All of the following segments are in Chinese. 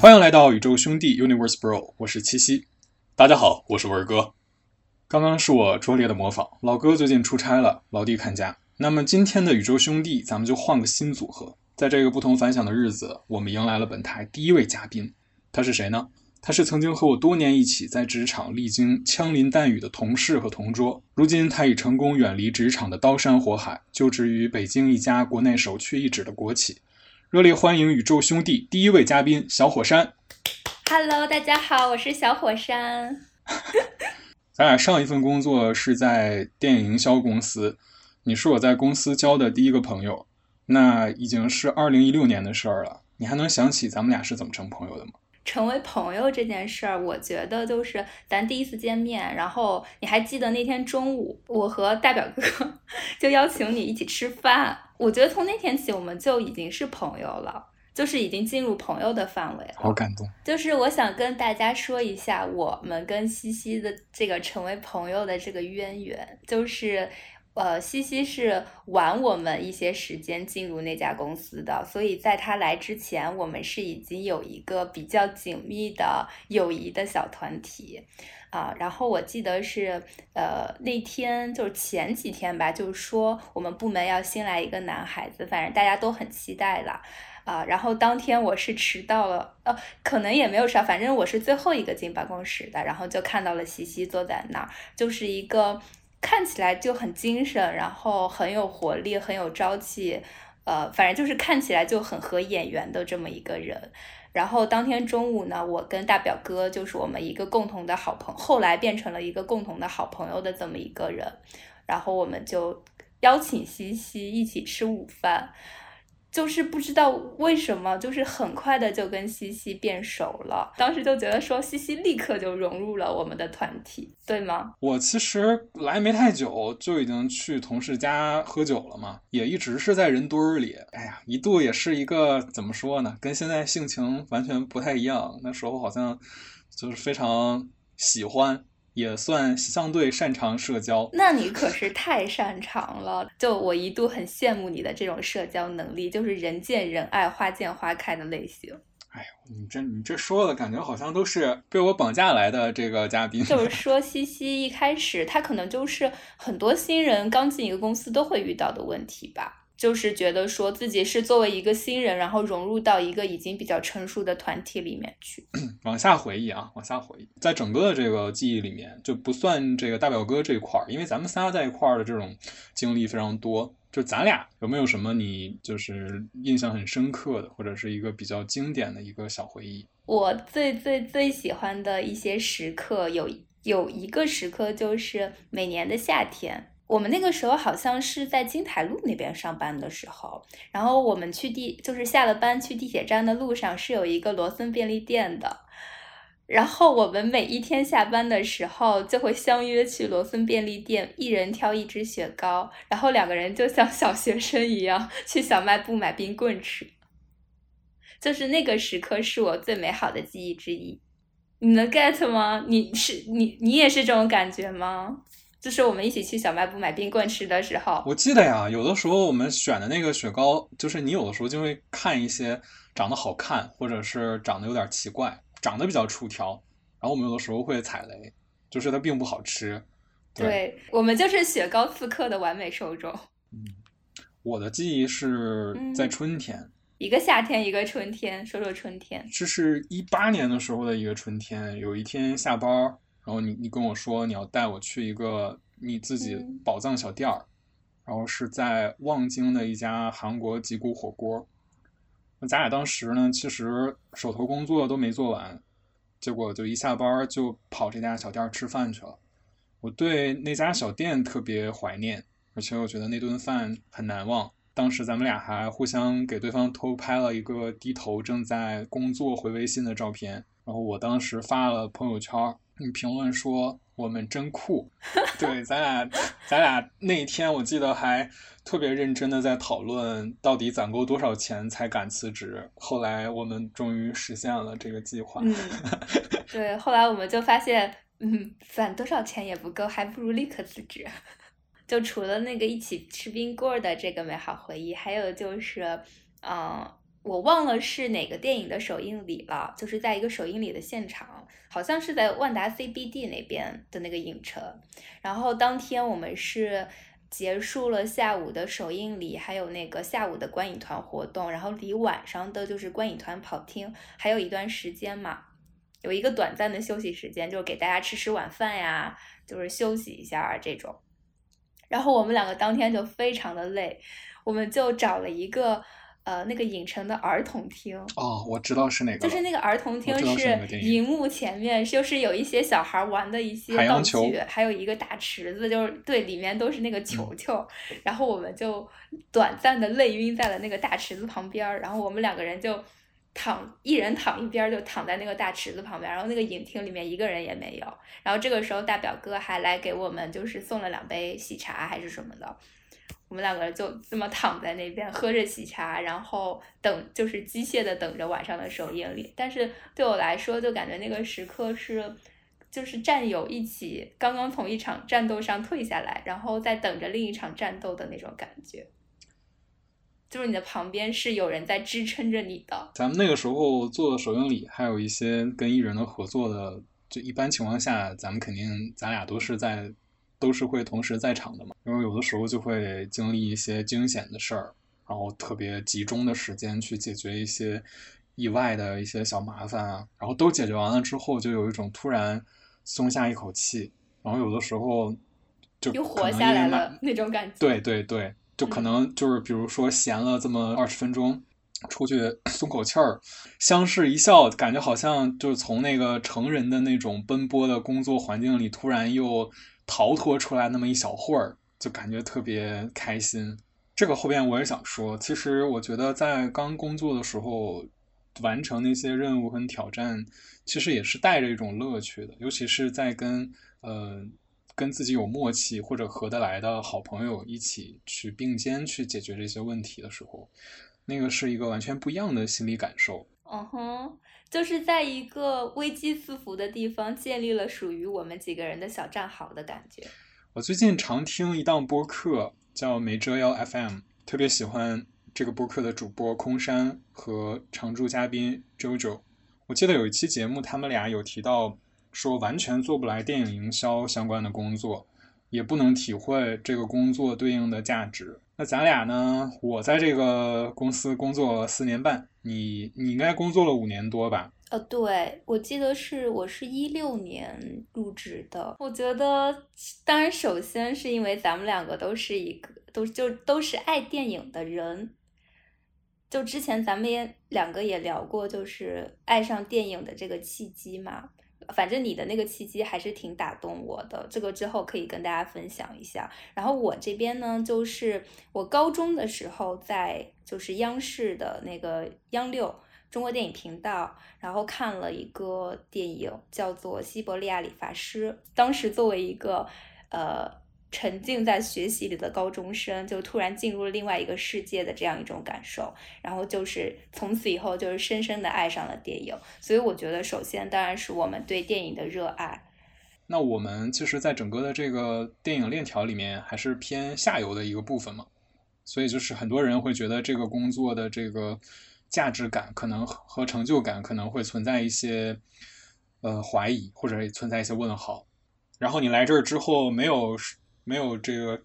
欢迎来到宇宙兄弟 Universe Bro，我是七夕。大家好，我是文哥。刚刚是我拙劣的模仿，老哥最近出差了，老弟看家。那么今天的宇宙兄弟，咱们就换个新组合。在这个不同凡响的日子，我们迎来了本台第一位嘉宾，他是谁呢？他是曾经和我多年一起在职场历经枪林弹雨的同事和同桌。如今他已成功远离职场的刀山火海，就职于北京一家国内首屈一指的国企。热烈欢迎宇宙兄弟第一位嘉宾小火山。Hello，大家好，我是小火山。咱俩上一份工作是在电影营销公司，你是我在公司交的第一个朋友，那已经是二零一六年的事儿了。你还能想起咱们俩是怎么成朋友的吗？成为朋友这件事儿，我觉得就是咱第一次见面，然后你还记得那天中午，我和大表哥 就邀请你一起吃饭。我觉得从那天起，我们就已经是朋友了，就是已经进入朋友的范围了。好感动。就是我想跟大家说一下，我们跟西西的这个成为朋友的这个渊源，就是。呃，西西是晚我们一些时间进入那家公司的，所以在他来之前，我们是已经有一个比较紧密的友谊的小团体啊。然后我记得是呃那天就是前几天吧，就是说我们部门要新来一个男孩子，反正大家都很期待了啊。然后当天我是迟到了，呃，可能也没有啥，反正我是最后一个进办公室的，然后就看到了西西坐在那儿，就是一个。看起来就很精神，然后很有活力，很有朝气，呃，反正就是看起来就很合眼缘的这么一个人。然后当天中午呢，我跟大表哥就是我们一个共同的好朋后来变成了一个共同的好朋友的这么一个人。然后我们就邀请西西一起吃午饭。就是不知道为什么，就是很快的就跟西西变熟了。当时就觉得说，西西立刻就融入了我们的团体，对吗？我其实来没太久，就已经去同事家喝酒了嘛，也一直是在人堆儿里。哎呀，一度也是一个怎么说呢，跟现在性情完全不太一样。那时候好像就是非常喜欢。也算相对擅长社交，那你可是太擅长了。就我一度很羡慕你的这种社交能力，就是人见人爱、花见花开的类型。哎呦，你这你这说的感觉好像都是被我绑架来的这个嘉宾。就是说，西西一开始他可能就是很多新人刚进一个公司都会遇到的问题吧。就是觉得说自己是作为一个新人，然后融入到一个已经比较成熟的团体里面去。往下回忆啊，往下回忆，在整个的这个记忆里面，就不算这个大表哥这一块儿，因为咱们仨在一块儿的这种经历非常多。就咱俩有没有什么你就是印象很深刻的，或者是一个比较经典的一个小回忆？我最最最喜欢的一些时刻，有有一个时刻就是每年的夏天。我们那个时候好像是在金台路那边上班的时候，然后我们去地就是下了班去地铁站的路上是有一个罗森便利店的，然后我们每一天下班的时候就会相约去罗森便利店，一人挑一支雪糕，然后两个人就像小学生一样去小卖部买冰棍吃，就是那个时刻是我最美好的记忆之一。你能 get 吗？你是你你也是这种感觉吗？就是我们一起去小卖部买冰棍吃的时候，我记得呀，有的时候我们选的那个雪糕，就是你有的时候就会看一些长得好看，或者是长得有点奇怪，长得比较出挑，然后我们有的时候会踩雷，就是它并不好吃。对，对我们就是雪糕刺客的完美受众。嗯，我的记忆是在春天，一个夏天，一个春天，说说春天。这是一八年的时候的一个春天，有一天下班。然后你你跟我说你要带我去一个你自己宝藏小店儿，然后是在望京的一家韩国脊骨火锅。那咱俩当时呢，其实手头工作都没做完，结果就一下班就跑这家小店吃饭去了。我对那家小店特别怀念，而且我觉得那顿饭很难忘。当时咱们俩还互相给对方偷拍了一个低头正在工作回微信的照片，然后我当时发了朋友圈。你评论说我们真酷，对，咱俩，咱俩那一天我记得还特别认真的在讨论到底攒够多少钱才敢辞职。后来我们终于实现了这个计划。嗯，对，后来我们就发现，嗯，攒多少钱也不够，还不如立刻辞职。就除了那个一起吃冰棍的这个美好回忆，还有就是，嗯。我忘了是哪个电影的首映礼了，就是在一个首映礼的现场，好像是在万达 CBD 那边的那个影城。然后当天我们是结束了下午的首映礼，还有那个下午的观影团活动，然后离晚上的就是观影团跑厅还有一段时间嘛，有一个短暂的休息时间，就是给大家吃吃晚饭呀，就是休息一下这种。然后我们两个当天就非常的累，我们就找了一个。呃，那个影城的儿童厅哦，我知道是哪个，就是那个儿童厅是荧幕前面就是有一些小孩玩的一些道具，还有一个大池子，就是对，里面都是那个球球。然后我们就短暂的累晕在了那个大池子旁边，然后我们两个人就躺，一人躺一边，就躺在那个大池子旁边。然后那个影厅里面一个人也没有。然后这个时候大表哥还来给我们就是送了两杯喜茶还是什么的。我们两个人就这么躺在那边喝着喜茶，然后等，就是机械的等着晚上的首映礼。但是对我来说，就感觉那个时刻是，就是战友一起刚刚从一场战斗上退下来，然后再等着另一场战斗的那种感觉。就是你的旁边是有人在支撑着你的。咱们那个时候做首映礼，还有一些跟艺人的合作的，就一般情况下，咱们肯定咱俩都是在。都是会同时在场的嘛，因为有的时候就会经历一些惊险的事儿，然后特别集中的时间去解决一些意外的一些小麻烦啊，然后都解决完了之后，就有一种突然松下一口气，然后有的时候就又活下来了那种感觉。对对对，就可能就是比如说闲了这么二十分钟，出去松口气儿，相视一笑，感觉好像就是从那个成人的那种奔波的工作环境里突然又。逃脱出来那么一小会儿，就感觉特别开心。这个后边我也想说，其实我觉得在刚工作的时候，完成那些任务和挑战，其实也是带着一种乐趣的。尤其是在跟呃跟自己有默契或者合得来的好朋友一起去并肩去解决这些问题的时候，那个是一个完全不一样的心理感受。嗯哼。就是在一个危机四伏的地方建立了属于我们几个人的小战壕的感觉。我最近常听一档播客叫没遮腰 FM，特别喜欢这个播客的主播空山和常驻嘉宾 JoJo。我记得有一期节目，他们俩有提到说完全做不来电影营销相关的工作，也不能体会这个工作对应的价值。那咱俩呢？我在这个公司工作四年半。你你应该工作了五年多吧？呃，对，我记得是我是一六年入职的。我觉得，当然，首先是因为咱们两个都是一个都就都是爱电影的人。就之前咱们也两个也聊过，就是爱上电影的这个契机嘛。反正你的那个契机还是挺打动我的，这个之后可以跟大家分享一下。然后我这边呢，就是我高中的时候在就是央视的那个央六中国电影频道，然后看了一个电影叫做《西伯利亚理发师》，当时作为一个呃。沉浸在学习里的高中生，就突然进入了另外一个世界的这样一种感受，然后就是从此以后就是深深的爱上了电影。所以我觉得，首先当然是我们对电影的热爱。那我们其实，在整个的这个电影链条里面，还是偏下游的一个部分嘛。所以就是很多人会觉得这个工作的这个价值感，可能和成就感可能会存在一些呃怀疑，或者存在一些问号。然后你来这儿之后，没有。没有这个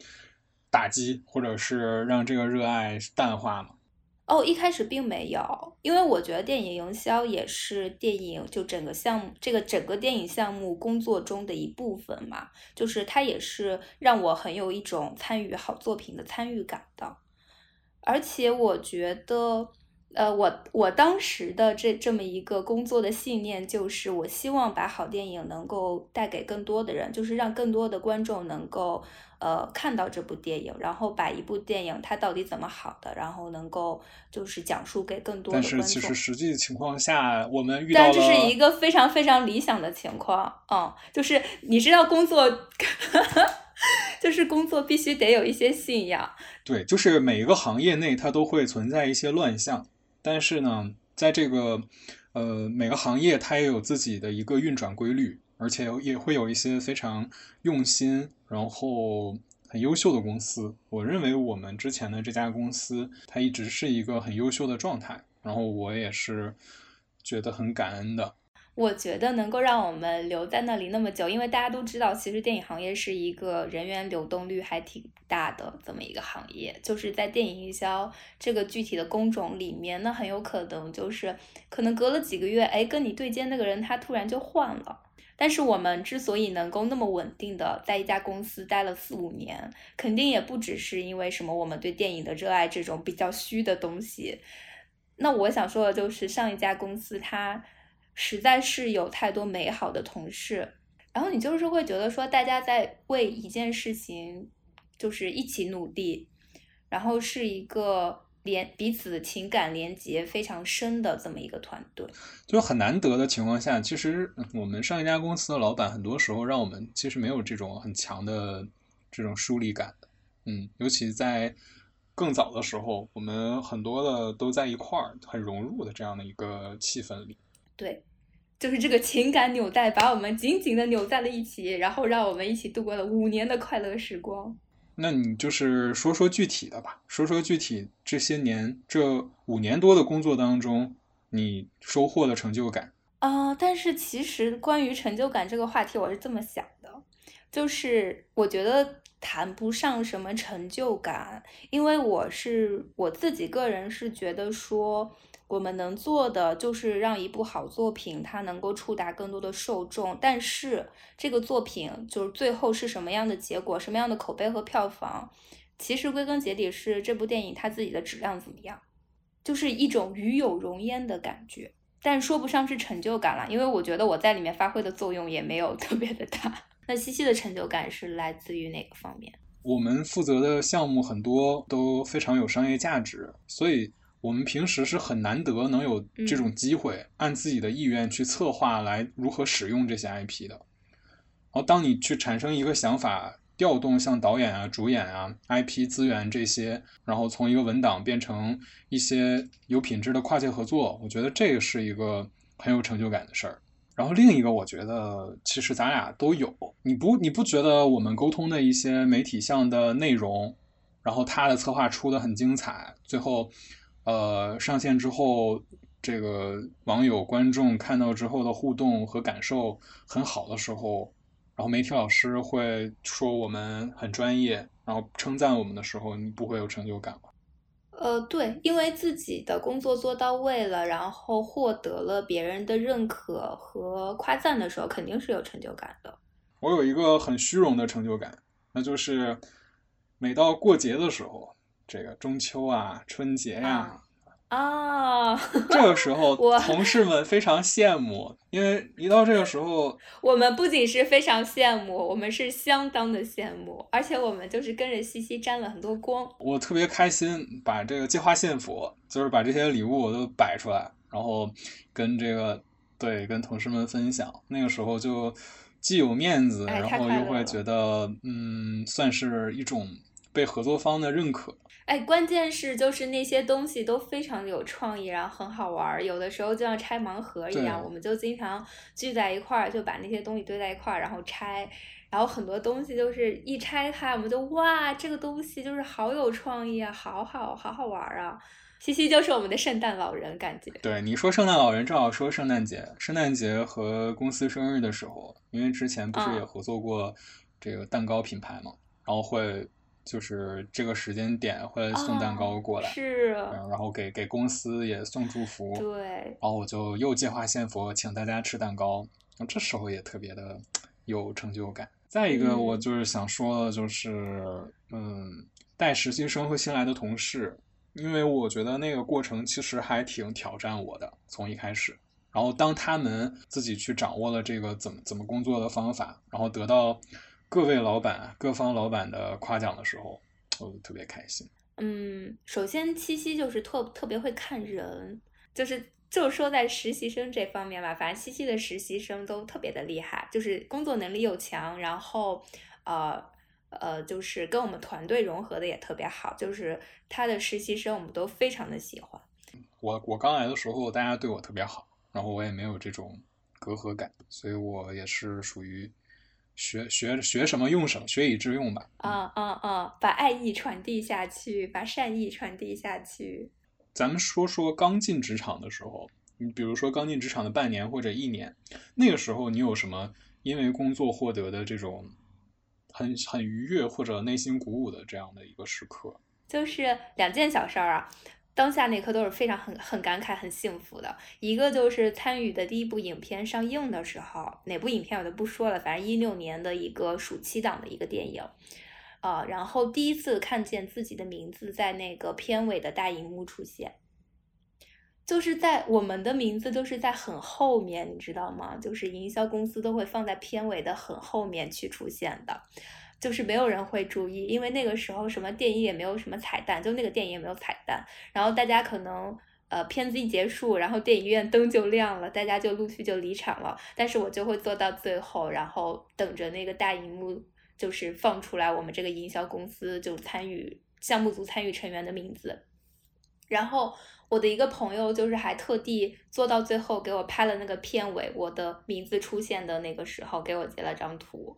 打击，或者是让这个热爱淡化吗？哦，一开始并没有，因为我觉得电影营销也是电影就整个项目这个整个电影项目工作中的一部分嘛，就是它也是让我很有一种参与好作品的参与感的，而且我觉得。呃，我我当时的这这么一个工作的信念就是，我希望把好电影能够带给更多的人，就是让更多的观众能够呃看到这部电影，然后把一部电影它到底怎么好的，然后能够就是讲述给更多的观众。但是其实实际情况下，我们遇到但这是一个非常非常理想的情况，嗯，就是你知道工作，就是工作必须得有一些信仰。对，就是每一个行业内它都会存在一些乱象。但是呢，在这个，呃，每个行业它也有自己的一个运转规律，而且也会有一些非常用心，然后很优秀的公司。我认为我们之前的这家公司，它一直是一个很优秀的状态。然后我也是觉得很感恩的。我觉得能够让我们留在那里那么久，因为大家都知道，其实电影行业是一个人员流动率还挺大的这么一个行业。就是在电影营销这个具体的工种里面，那很有可能就是可能隔了几个月，哎，跟你对接那个人他突然就换了。但是我们之所以能够那么稳定的在一家公司待了四五年，肯定也不只是因为什么我们对电影的热爱这种比较虚的东西。那我想说的就是上一家公司它。实在是有太多美好的同事，然后你就是会觉得说，大家在为一件事情就是一起努力，然后是一个连彼此情感连接非常深的这么一个团队。就很难得的情况下，其实我们上一家公司的老板很多时候让我们其实没有这种很强的这种疏离感，嗯，尤其在更早的时候，我们很多的都在一块儿，很融入的这样的一个气氛里。对，就是这个情感纽带把我们紧紧的扭在了一起，然后让我们一起度过了五年的快乐时光。那你就是说说具体的吧，说说具体这些年这五年多的工作当中，你收获的成就感啊。但是其实关于成就感这个话题，我是这么想的，就是我觉得谈不上什么成就感，因为我是我自己个人是觉得说。我们能做的就是让一部好作品它能够触达更多的受众，但是这个作品就是最后是什么样的结果，什么样的口碑和票房，其实归根结底是这部电影它自己的质量怎么样，就是一种与有荣焉的感觉，但说不上是成就感了，因为我觉得我在里面发挥的作用也没有 特别的大。那西西的成就感是来自于哪个方面？我们负责的项目很多都非常有商业价值，所以。我们平时是很难得能有这种机会，按自己的意愿去策划来如何使用这些 IP 的。然后，当你去产生一个想法，调动像导演啊、主演啊、IP 资源这些，然后从一个文档变成一些有品质的跨界合作，我觉得这个是一个很有成就感的事儿。然后另一个，我觉得其实咱俩都有。你不你不觉得我们沟通的一些媒体项的内容，然后他的策划出的很精彩，最后。呃，上线之后，这个网友、观众看到之后的互动和感受很好的时候，然后媒体老师会说我们很专业，然后称赞我们的时候，你不会有成就感吗？呃，对，因为自己的工作做到位了，然后获得了别人的认可和夸赞的时候，肯定是有成就感的。我有一个很虚荣的成就感，那就是每到过节的时候。这个中秋啊，春节呀，啊，这个时候同事们非常羡慕，因为一到这个时候，我们不仅是非常羡慕，我们是相当的羡慕，而且我们就是跟着西西沾了很多光。我特别开心，把这个计划幸福，就是把这些礼物我都摆出来，然后跟这个对跟同事们分享。那个时候就既有面子，然后又会觉得嗯，算是一种被合作方的认可。哎，关键是就是那些东西都非常的有创意，然后很好玩儿。有的时候就像拆盲盒一样，我们就经常聚在一块儿，就把那些东西堆在一块儿，然后拆。然后很多东西就是一拆开，我们就哇，这个东西就是好有创意啊，好好好好玩儿啊！西西就是我们的圣诞老人，感觉。对，你说圣诞老人，正好说圣诞节。圣诞节和公司生日的时候，因为之前不是也合作过这个蛋糕品牌嘛，然后会。就是这个时间点会送蛋糕过来，是，然后给给公司也送祝福，对，然后我就又借花献佛，请大家吃蛋糕，这时候也特别的有成就感。再一个，我就是想说的，就是嗯，带实习生和新来的同事，因为我觉得那个过程其实还挺挑战我的，从一开始，然后当他们自己去掌握了这个怎么怎么工作的方法，然后得到。各位老板、各方老板的夸奖的时候，我特别开心。嗯，首先七夕就是特特别会看人，就是就是说在实习生这方面吧，反正七夕的实习生都特别的厉害，就是工作能力又强，然后呃呃，就是跟我们团队融合的也特别好，就是他的实习生我们都非常的喜欢。我我刚来的时候，大家对我特别好，然后我也没有这种隔阂感，所以我也是属于。学学学什么用什么，学以致用吧。啊啊啊！把爱意传递下去，把善意传递下去。咱们说说刚进职场的时候，你比如说刚进职场的半年或者一年，那个时候你有什么因为工作获得的这种很很愉悦或者内心鼓舞的这样的一个时刻？就是两件小事儿啊。当下那刻都是非常很很感慨、很幸福的。一个就是参与的第一部影片上映的时候，哪部影片我就不说了，反正一六年的一个暑期档的一个电影，啊，然后第一次看见自己的名字在那个片尾的大荧幕出现，就是在我们的名字都是在很后面，你知道吗？就是营销公司都会放在片尾的很后面去出现的。就是没有人会注意，因为那个时候什么电影也没有什么彩蛋，就那个电影也没有彩蛋。然后大家可能呃片子一结束，然后电影院灯就亮了，大家就陆续就离场了。但是我就会坐到最后，然后等着那个大荧幕就是放出来我们这个营销公司就参与项目组参与成员的名字。然后我的一个朋友就是还特地坐到最后给我拍了那个片尾，我的名字出现的那个时候给我截了张图。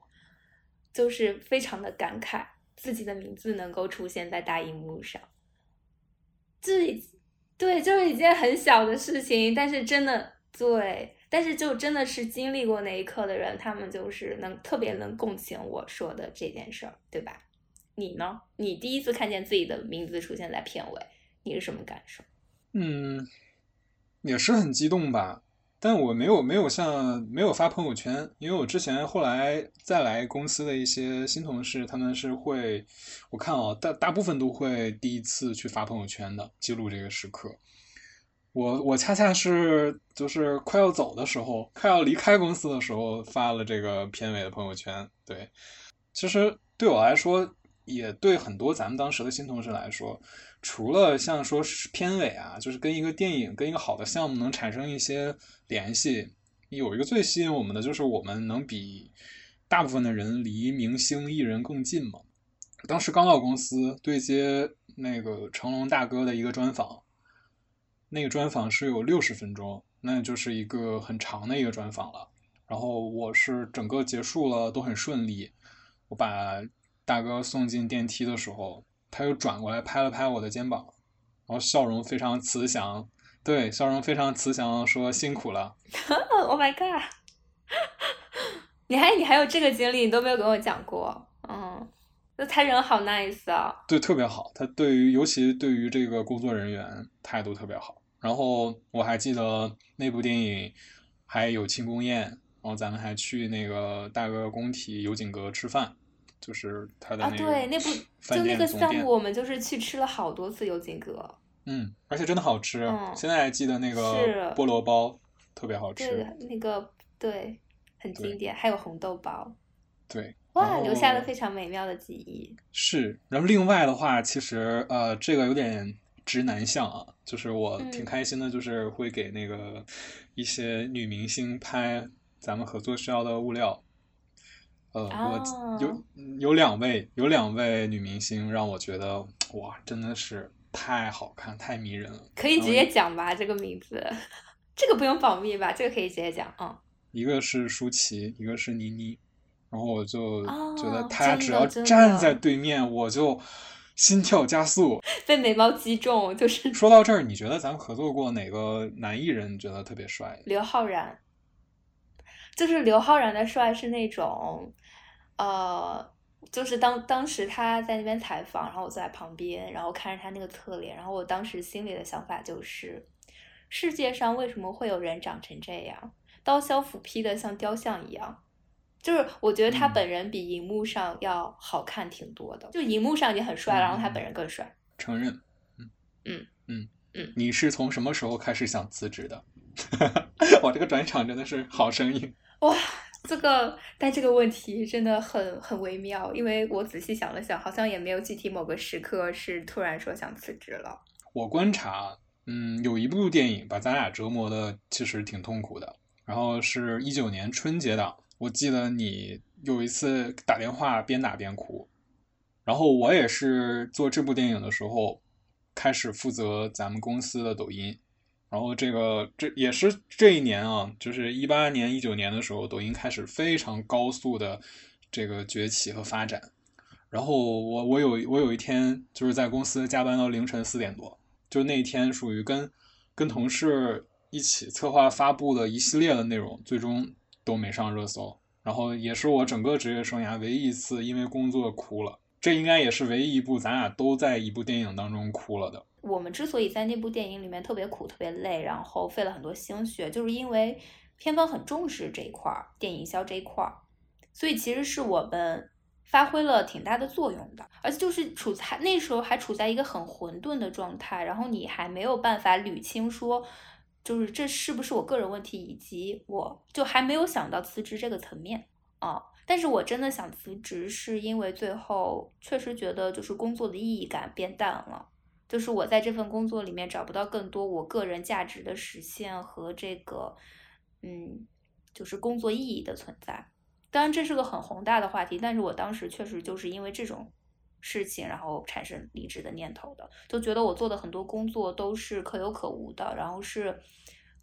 就是非常的感慨，自己的名字能够出现在大荧幕上，这对就是一件很小的事情，但是真的对，但是就真的是经历过那一刻的人，他们就是能特别能共情我说的这件事儿，对吧？你呢？你第一次看见自己的名字出现在片尾，你是什么感受？嗯，也是很激动吧。但我没有没有像没有发朋友圈，因为我之前后来再来公司的一些新同事，他们是会，我看啊，大大部分都会第一次去发朋友圈的，记录这个时刻。我我恰恰是就是快要走的时候，快要离开公司的时候发了这个片尾的朋友圈。对，其实对我来说，也对很多咱们当时的新同事来说。除了像说是片尾啊，就是跟一个电影、跟一个好的项目能产生一些联系，有一个最吸引我们的，就是我们能比大部分的人离明星艺人更近嘛。当时刚到公司对接那个成龙大哥的一个专访，那个专访是有六十分钟，那就是一个很长的一个专访了。然后我是整个结束了都很顺利，我把大哥送进电梯的时候。他又转过来拍了拍我的肩膀，然后笑容非常慈祥，对，笑容非常慈祥，说辛苦了。Oh my god！你还你还有这个经历，你都没有跟我讲过。嗯，那他人好 nice 啊。对，特别好。他对于尤其对于这个工作人员态度特别好。然后我还记得那部电影还有庆功宴，然后咱们还去那个大哥工体油井阁吃饭。就是他的啊，对，那部就那个项目，我们就是去吃了好多次有景阁。嗯，而且真的好吃。现在还记得那个菠萝包，特别好吃。对，那个对，很经典。还有红豆包。对。哇，留下了非常美妙的记忆。是，然后另外的话，其实呃，这个有点直男向啊，就是我挺开心的，就是会给那个一些女明星拍咱们合作需要的物料。呃，我有有两位有两位女明星让我觉得哇，真的是太好看太迷人了。可以直接讲吧，这个名字，这个不用保密吧？这个可以直接讲啊。一个是舒淇，一个是倪妮，然后我就觉得他只要站在对面，我就心跳加速，被美貌击中。就是说到这儿，你觉得咱们合作过哪个男艺人觉得特别帅？刘昊然。就是刘昊然的帅是那种，呃，就是当当时他在那边采访，然后我坐在旁边，然后看着他那个侧脸，然后我当时心里的想法就是，世界上为什么会有人长成这样，刀削斧劈的像雕像一样？就是我觉得他本人比荧幕上要好看挺多的，就荧幕上已经很帅了，然后他本人更帅。承认，嗯嗯嗯嗯，你是从什么时候开始想辞职的？我这个转场真的是好声音。哇，这个但这个问题真的很很微妙，因为我仔细想了想，好像也没有具体某个时刻是突然说想辞职了。我观察，嗯，有一部电影把咱俩折磨的其实挺痛苦的，然后是一九年春节档，我记得你有一次打电话边打边哭，然后我也是做这部电影的时候开始负责咱们公司的抖音。然后这个这也是这一年啊，就是一八年、一九年的时候，抖音开始非常高速的这个崛起和发展。然后我我有我有一天就是在公司加班到凌晨四点多，就那一天属于跟跟同事一起策划发布的一系列的内容，最终都没上热搜。然后也是我整个职业生涯唯一一次因为工作哭了，这应该也是唯一一部咱俩都在一部电影当中哭了的。我们之所以在那部电影里面特别苦、特别累，然后费了很多心血，就是因为片方很重视这一块儿，电影营销这一块儿，所以其实是我们发挥了挺大的作用的。而且就是处在那时候还处在一个很混沌的状态，然后你还没有办法捋清说。就是这是不是我个人问题，以及我就还没有想到辞职这个层面啊。但是我真的想辞职，是因为最后确实觉得就是工作的意义感变淡了，就是我在这份工作里面找不到更多我个人价值的实现和这个，嗯，就是工作意义的存在。当然这是个很宏大的话题，但是我当时确实就是因为这种。事情，然后产生离职的念头的，就觉得我做的很多工作都是可有可无的，然后是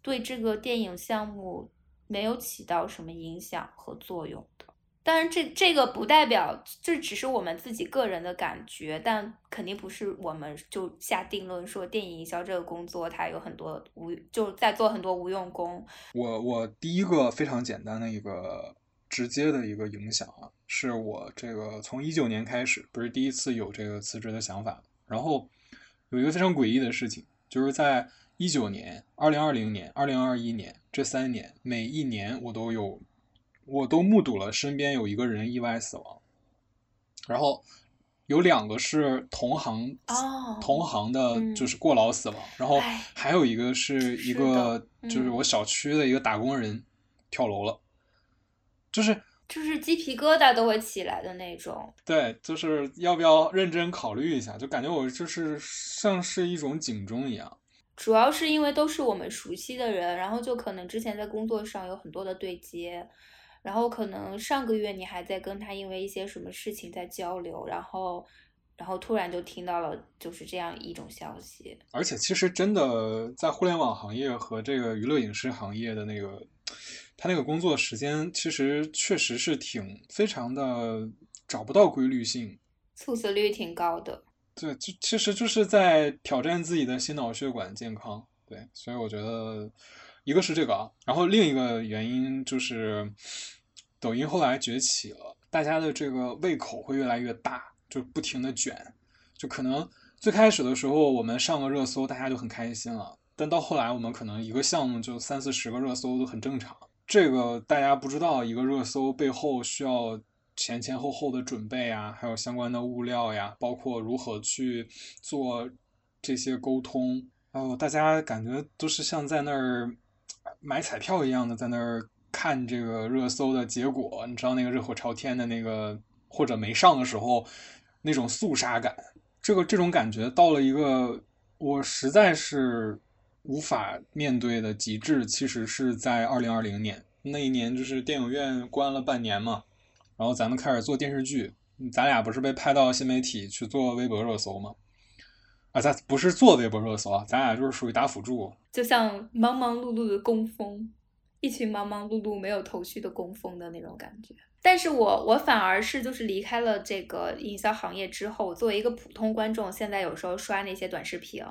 对这个电影项目没有起到什么影响和作用的。当然，这这个不代表这只是我们自己个人的感觉，但肯定不是我们就下定论说电影营销这个工作它有很多无就在做很多无用功。我我第一个非常简单的一个。直接的一个影响啊，是我这个从一九年开始，不是第一次有这个辞职的想法。然后有一个非常诡异的事情，就是在一九年、二零二零年、二零二一年这三年，每一年我都有，我都目睹了身边有一个人意外死亡。然后有两个是同行，同行的，就是过劳死亡。然后还有一个是一个，就是我小区的一个打工人跳楼了。就是就是鸡皮疙瘩都会起来的那种。对，就是要不要认真考虑一下？就感觉我就是像是一种警钟一样。主要是因为都是我们熟悉的人，然后就可能之前在工作上有很多的对接，然后可能上个月你还在跟他因为一些什么事情在交流，然后然后突然就听到了就是这样一种消息。而且其实真的在互联网行业和这个娱乐影视行业的那个。他那个工作时间其实确实是挺非常的找不到规律性，猝死率挺高的。对，就其实就是在挑战自己的心脑血管健康。对，所以我觉得一个是这个啊，然后另一个原因就是抖音后来崛起了，大家的这个胃口会越来越大，就不停的卷，就可能最开始的时候我们上个热搜大家就很开心了，但到后来我们可能一个项目就三四十个热搜都很正常。这个大家不知道，一个热搜背后需要前前后后的准备啊，还有相关的物料呀，包括如何去做这些沟通。哦，大家感觉都是像在那儿买彩票一样的，在那儿看这个热搜的结果。你知道那个热火朝天的那个，或者没上的时候那种肃杀感，这个这种感觉到了一个我实在是。无法面对的极致，其实是在二零二零年那一年，就是电影院关了半年嘛，然后咱们开始做电视剧，咱俩不是被派到新媒体去做微博热搜吗？啊，咱不是做微博热搜啊，咱俩就是属于打辅助，就像忙忙碌碌的工蜂，一群忙忙碌碌没有头绪的工蜂的那种感觉。但是我我反而是就是离开了这个营销行业之后，作为一个普通观众，现在有时候刷那些短视频，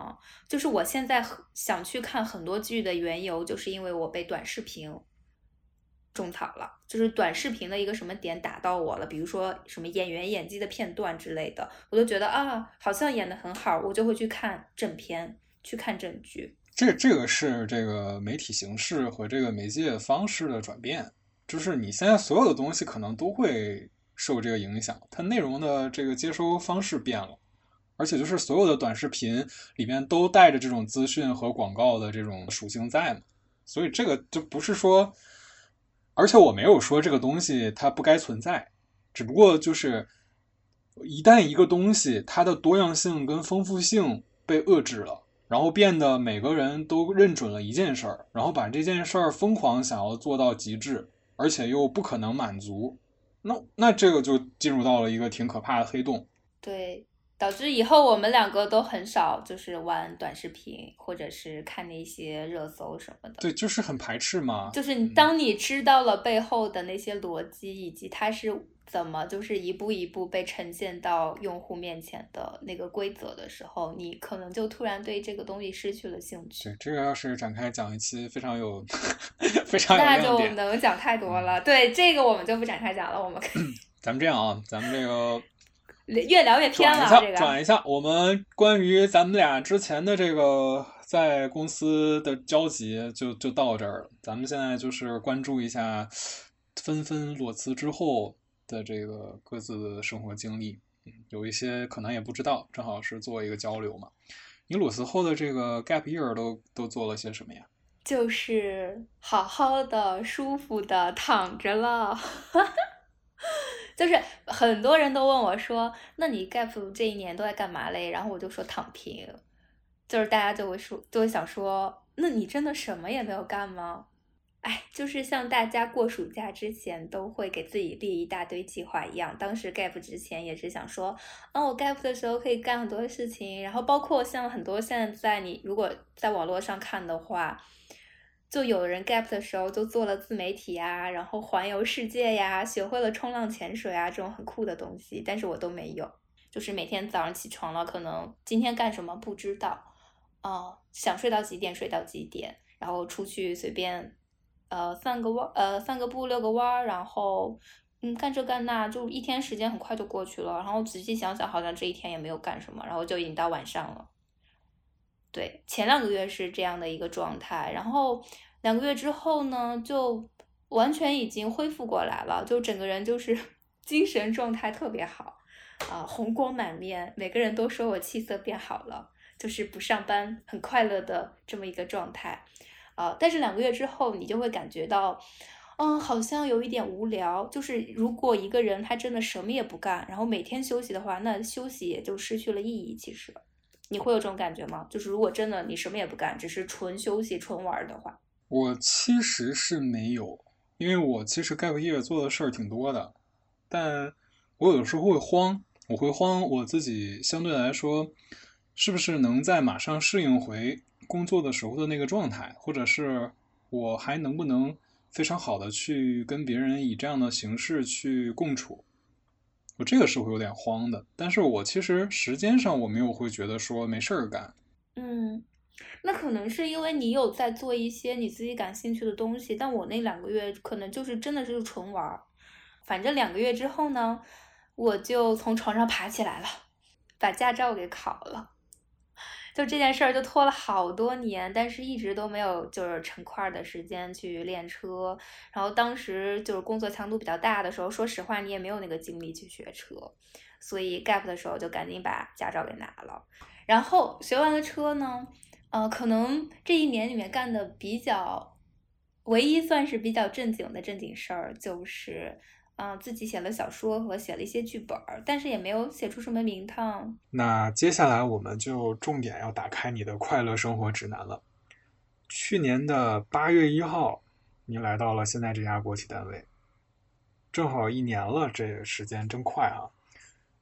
就是我现在想去看很多剧的缘由，就是因为我被短视频种草了，就是短视频的一个什么点打到我了，比如说什么演员演技的片段之类的，我就觉得啊，好像演的很好，我就会去看正片，去看正剧。这这个是这个媒体形式和这个媒介方式的转变。就是你现在所有的东西可能都会受这个影响，它内容的这个接收方式变了，而且就是所有的短视频里面都带着这种资讯和广告的这种属性在嘛，所以这个就不是说，而且我没有说这个东西它不该存在，只不过就是一旦一个东西它的多样性跟丰富性被遏制了，然后变得每个人都认准了一件事儿，然后把这件事儿疯狂想要做到极致。而且又不可能满足，那那这个就进入到了一个挺可怕的黑洞。对，导致以后我们两个都很少就是玩短视频，或者是看那些热搜什么的。对，就是很排斥嘛。就是你当你知道了背后的那些逻辑，以及它是怎么就是一步一步被呈现到用户面前的那个规则的时候，你可能就突然对这个东西失去了兴趣。对，这个要是展开讲一期，非常有非常那就能讲太多了。对，这个我们就不展开讲了。我们咱们这样啊，咱们这个越聊越偏了。这个转一下，我们关于咱们俩之前的这个在公司的交集，就就到这儿了。咱们现在就是关注一下纷纷裸辞之后。的这个各自的生活经历，嗯，有一些可能也不知道，正好是做一个交流嘛。你裸辞后的这个 gap year 都都做了些什么呀？就是好好的、舒服的躺着了。就是很多人都问我说：“那你 gap 这一年都在干嘛嘞？”然后我就说躺平。就是大家就会说，就会想说：“那你真的什么也没有干吗？”哎，就是像大家过暑假之前都会给自己立一大堆计划一样，当时 gap 之前也是想说，啊，我 gap 的时候可以干很多事情，然后包括像很多现在你如果在网络上看的话，就有人 gap 的时候就做了自媒体啊，然后环游世界呀，学会了冲浪、潜水啊这种很酷的东西，但是我都没有，就是每天早上起床了，可能今天干什么不知道，哦，想睡到几点睡到几点，然后出去随便。呃，散个弯，呃，散个步，遛个弯儿，然后，嗯，干这干那，就一天时间很快就过去了。然后仔细想想，好像这一天也没有干什么，然后就已经到晚上了。对，前两个月是这样的一个状态，然后两个月之后呢，就完全已经恢复过来了，就整个人就是 精神状态特别好，啊，红光满面，每个人都说我气色变好了，就是不上班很快乐的这么一个状态。啊，但是两个月之后，你就会感觉到，嗯，好像有一点无聊。就是如果一个人他真的什么也不干，然后每天休息的话，那休息也就失去了意义。其实，你会有这种感觉吗？就是如果真的你什么也不干，只是纯休息、纯玩的话，我其实是没有，因为我其实 gap year 做的事儿挺多的，但我有时候会慌，我会慌我自己相对来说是不是能在马上适应回。工作的时候的那个状态，或者是我还能不能非常好的去跟别人以这样的形式去共处，我这个是会有点慌的。但是我其实时间上我没有会觉得说没事儿干。嗯，那可能是因为你有在做一些你自己感兴趣的东西，但我那两个月可能就是真的是纯玩儿。反正两个月之后呢，我就从床上爬起来了，把驾照给考了。就这件事儿就拖了好多年，但是一直都没有就是成块的时间去练车。然后当时就是工作强度比较大的时候，说实话你也没有那个精力去学车，所以 gap 的时候就赶紧把驾照给拿了。然后学完了车呢，呃，可能这一年里面干的比较唯一算是比较正经的正经事儿就是。嗯，自己写了小说和写了一些剧本，但是也没有写出什么名堂。那接下来我们就重点要打开你的快乐生活指南了。去年的八月一号，你来到了现在这家国企单位，正好一年了，这时间真快啊！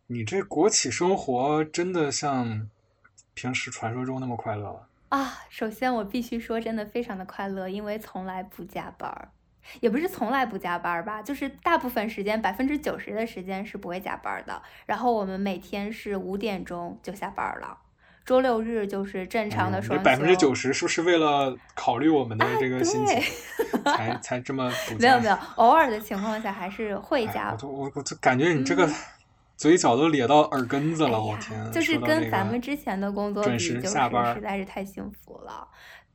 你这国企生活真的像平时传说中那么快乐吗？啊，首先我必须说，真的非常的快乐，因为从来不加班。也不是从来不加班吧，就是大部分时间百分之九十的时间是不会加班的。然后我们每天是五点钟就下班了，周六日就是正常的双休。百分之九十是不是为了考虑我们的这个心情，才才这么没有没有，偶尔的情况下还是会加。我我我就感觉你这个嘴角都咧到耳根子了，我天！就是跟咱们之前的工作比，就是实在是太幸福了。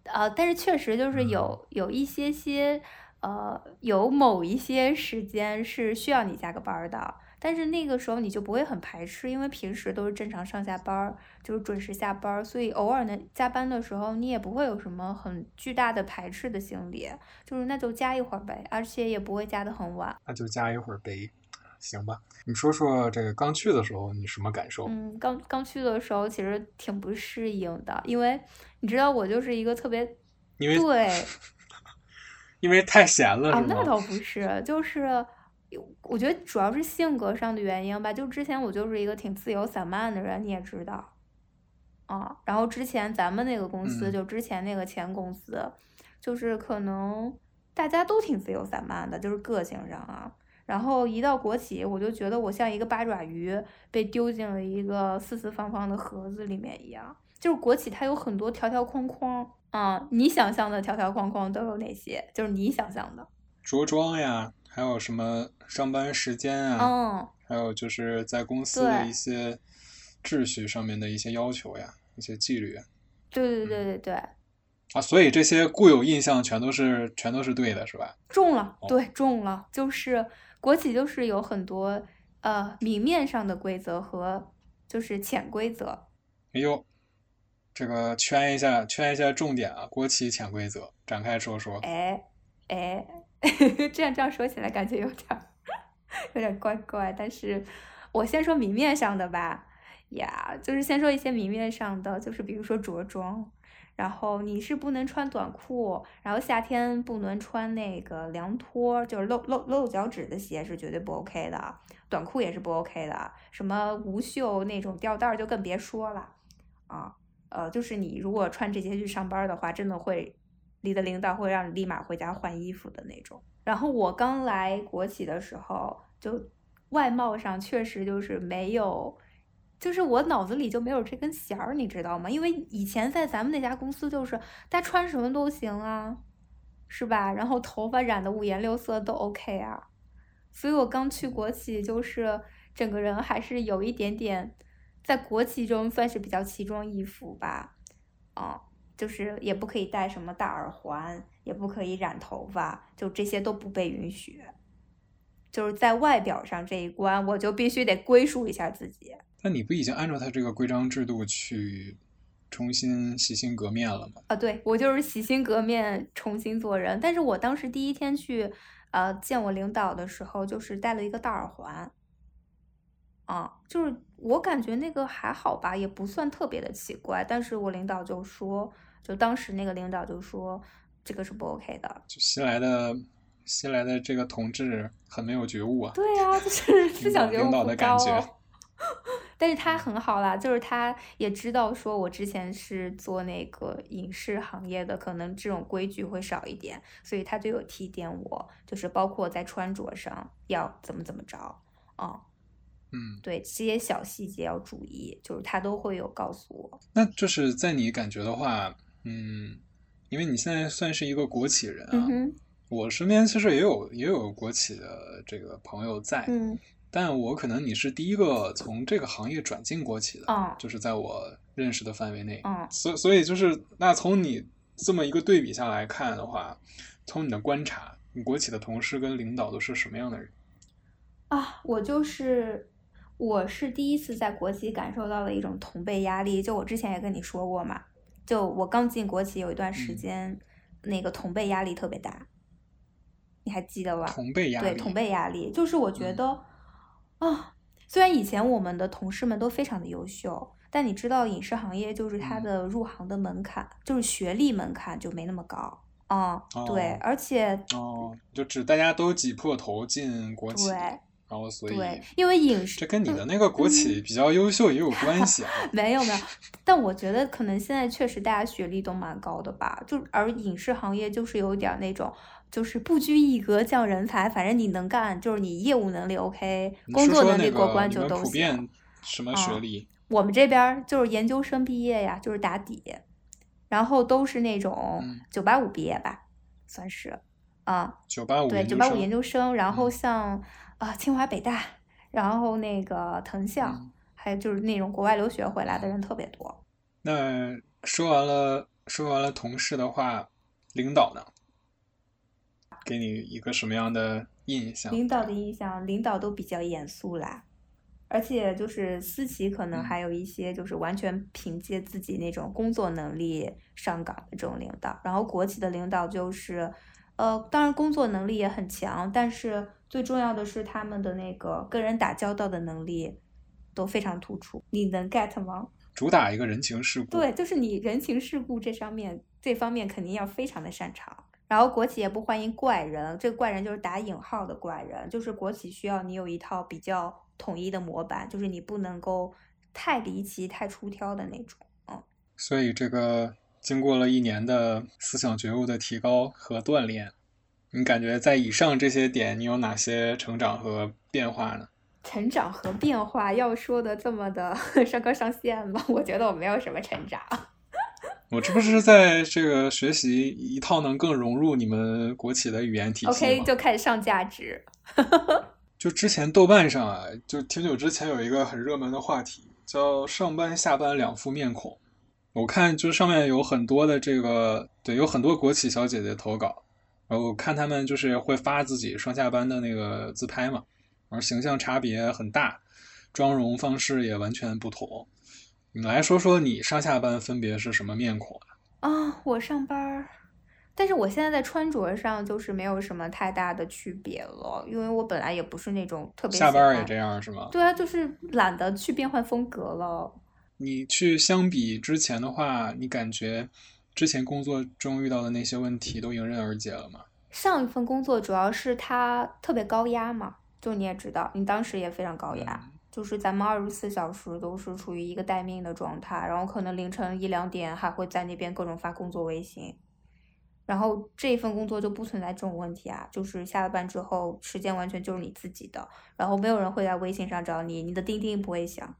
呃，但是确实就是有有一些些。呃，有某一些时间是需要你加个班的，但是那个时候你就不会很排斥，因为平时都是正常上下班，就是准时下班，所以偶尔呢加班的时候，你也不会有什么很巨大的排斥的心理，就是那就加一会儿呗，而且也不会加的很晚。那就加一会儿呗，行吧？你说说这个刚去的时候你什么感受？嗯，刚刚去的时候其实挺不适应的，因为你知道我就是一个特别因为对。因为太闲了，啊，那倒不是，就是我觉得主要是性格上的原因吧。就之前我就是一个挺自由散漫的人，你也知道，啊，然后之前咱们那个公司，就之前那个前公司，就是可能大家都挺自由散漫的，就是个性上啊。然后一到国企，我就觉得我像一个八爪鱼被丢进了一个四四方方的盒子里面一样。就是国企它有很多条条框框啊，你想象的条条框框都有哪些？就是你想象的着装呀，还有什么上班时间啊，嗯，还有就是在公司的一些秩序上面的一些要求呀，一些纪律。对对对对对。啊，所以这些固有印象全都是全都是对的，是吧？中了，对，中了，就是国企就是有很多呃明面上的规则和就是潜规则。哎呦，这个圈一下，圈一下重点啊！国企潜规则，展开说说。哎哎，这样这样说起来感觉有点有点怪怪，但是我先说明面上的吧。呀，就是先说一些明面上的，就是比如说着装。然后你是不能穿短裤，然后夏天不能穿那个凉拖，就是露露露脚趾的鞋是绝对不 OK 的，短裤也是不 OK 的，什么无袖那种吊带就更别说了，啊，呃，就是你如果穿这些去上班的话，真的会，你的领导会让你立马回家换衣服的那种。然后我刚来国企的时候，就外貌上确实就是没有。就是我脑子里就没有这根弦儿，你知道吗？因为以前在咱们那家公司，就是大家穿什么都行啊，是吧？然后头发染的五颜六色都 OK 啊。所以我刚去国企，就是整个人还是有一点点，在国企中算是比较奇装异服吧。啊，就是也不可以戴什么大耳环，也不可以染头发，就这些都不被允许。就是在外表上这一关，我就必须得归属一下自己。那你不已经按照他这个规章制度去重新洗心革面了吗？啊，对我就是洗心革面，重新做人。但是我当时第一天去呃见我领导的时候，就是戴了一个大耳环。啊，就是我感觉那个还好吧，也不算特别的奇怪。但是我领导就说，就当时那个领导就说，这个是不 OK 的。就新来的新来的这个同志很没有觉悟啊。对啊，就是思想觉悟不高。但是他很好啦，就是他也知道说，我之前是做那个影视行业的，可能这种规矩会少一点，所以他就有提点我，就是包括在穿着上要怎么怎么着啊，嗯，对这些小细节要注意，就是他都会有告诉我。那就是在你感觉的话，嗯，因为你现在算是一个国企人啊，我身边其实也有也有国企的这个朋友在，嗯。但我可能你是第一个从这个行业转进国企的，嗯，就是在我认识的范围内，嗯，所所以就是那从你这么一个对比下来看的话，从你的观察，你国企的同事跟领导都是什么样的人？啊，我就是我是第一次在国企感受到了一种同辈压力，就我之前也跟你说过嘛，就我刚进国企有一段时间，那个同辈压力特别大，你还记得吧？同辈压力，对，同辈压力，就是我觉得。啊，虽然以前我们的同事们都非常的优秀，但你知道影视行业就是它的入行的门槛，就是学历门槛就没那么高啊。对，而且哦，就指大家都挤破头进国企，然后所以对，因为影视这跟你的那个国企比较优秀也有关系啊。没有没有，但我觉得可能现在确实大家学历都蛮高的吧，就而影视行业就是有点那种。就是不拘一格降人才，反正你能干，就是你业务能力 OK，工作能力过关就都行。什么学历？我们这边就是研究生毕业呀，就是打底，然后都是那种九八五毕业吧，算是啊。九八五对九八五研究生，然后像啊清华北大，然后那个藤校，还有就是那种国外留学回来的人特别多。那说完了，说完了同事的话，领导呢？给你一个什么样的印象？领导的印象，领导都比较严肃啦，而且就是私企可能还有一些就是完全凭借自己那种工作能力上岗的这种领导，然后国企的领导就是，呃，当然工作能力也很强，但是最重要的是他们的那个跟人打交道的能力都非常突出。你能 get 吗？主打一个人情世故。对，就是你人情世故这方面，这方面肯定要非常的擅长。然后国企也不欢迎怪人，这个怪人就是打引号的怪人，就是国企需要你有一套比较统一的模板，就是你不能够太离奇、太出挑的那种。嗯，所以这个经过了一年的思想觉悟的提高和锻炼，你感觉在以上这些点，你有哪些成长和变化呢？成长和变化要说的这么的 上纲上线吗？我觉得我没有什么成长。我这不是在这个学习一套能更融入你们国企的语言体系 OK，就开始上价值。就之前豆瓣上啊，就挺久之前有一个很热门的话题，叫“上班下班两副面孔”。我看就上面有很多的这个，对，有很多国企小姐姐投稿，然后看他们就是会发自己上下班的那个自拍嘛，然后形象差别很大，妆容方式也完全不同。你来说说你上下班分别是什么面孔啊？啊，我上班，但是我现在在穿着上就是没有什么太大的区别了，因为我本来也不是那种特别下班也这样是吗？对啊，就是懒得去变换风格了。你去相比之前的话，你感觉之前工作中遇到的那些问题都迎刃而解了吗？上一份工作主要是它特别高压嘛，就你也知道，你当时也非常高压，就是咱们二十四小时都是处于一个待命的状态，然后可能凌晨一两点还会在那边各种发工作微信，然后这一份工作就不存在这种问题啊，就是下了班之后时间完全就是你自己的，然后没有人会在微信上找你，你的钉钉不会响。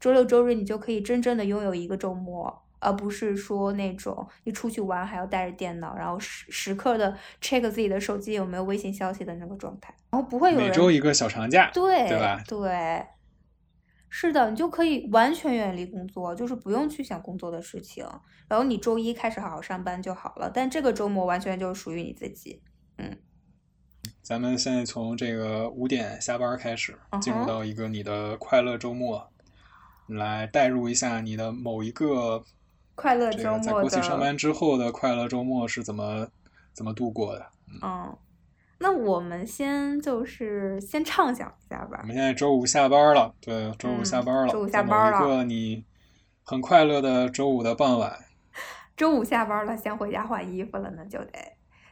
周六周日你就可以真正的拥有一个周末，而不是说那种你出去玩还要带着电脑，然后时时刻的 check 自己的手机有没有微信消息的那个状态，然后不会有每周一个小长假，对对吧？对，是的，你就可以完全远离工作，就是不用去想工作的事情，然后你周一开始好好上班就好了。但这个周末完全就是属于你自己，嗯。咱们现在从这个五点下班开始，进入到一个你的快乐周末。来代入一下你的某一个快乐周末在国企上班之后的快乐周末是怎么怎么度过的？嗯，那我们先就是先畅想一下吧。我们现在周五下班了，对，周五下班了。周五下班了。一个你很快乐的周五的傍晚。周五下班了，先回家换衣服了，呢就得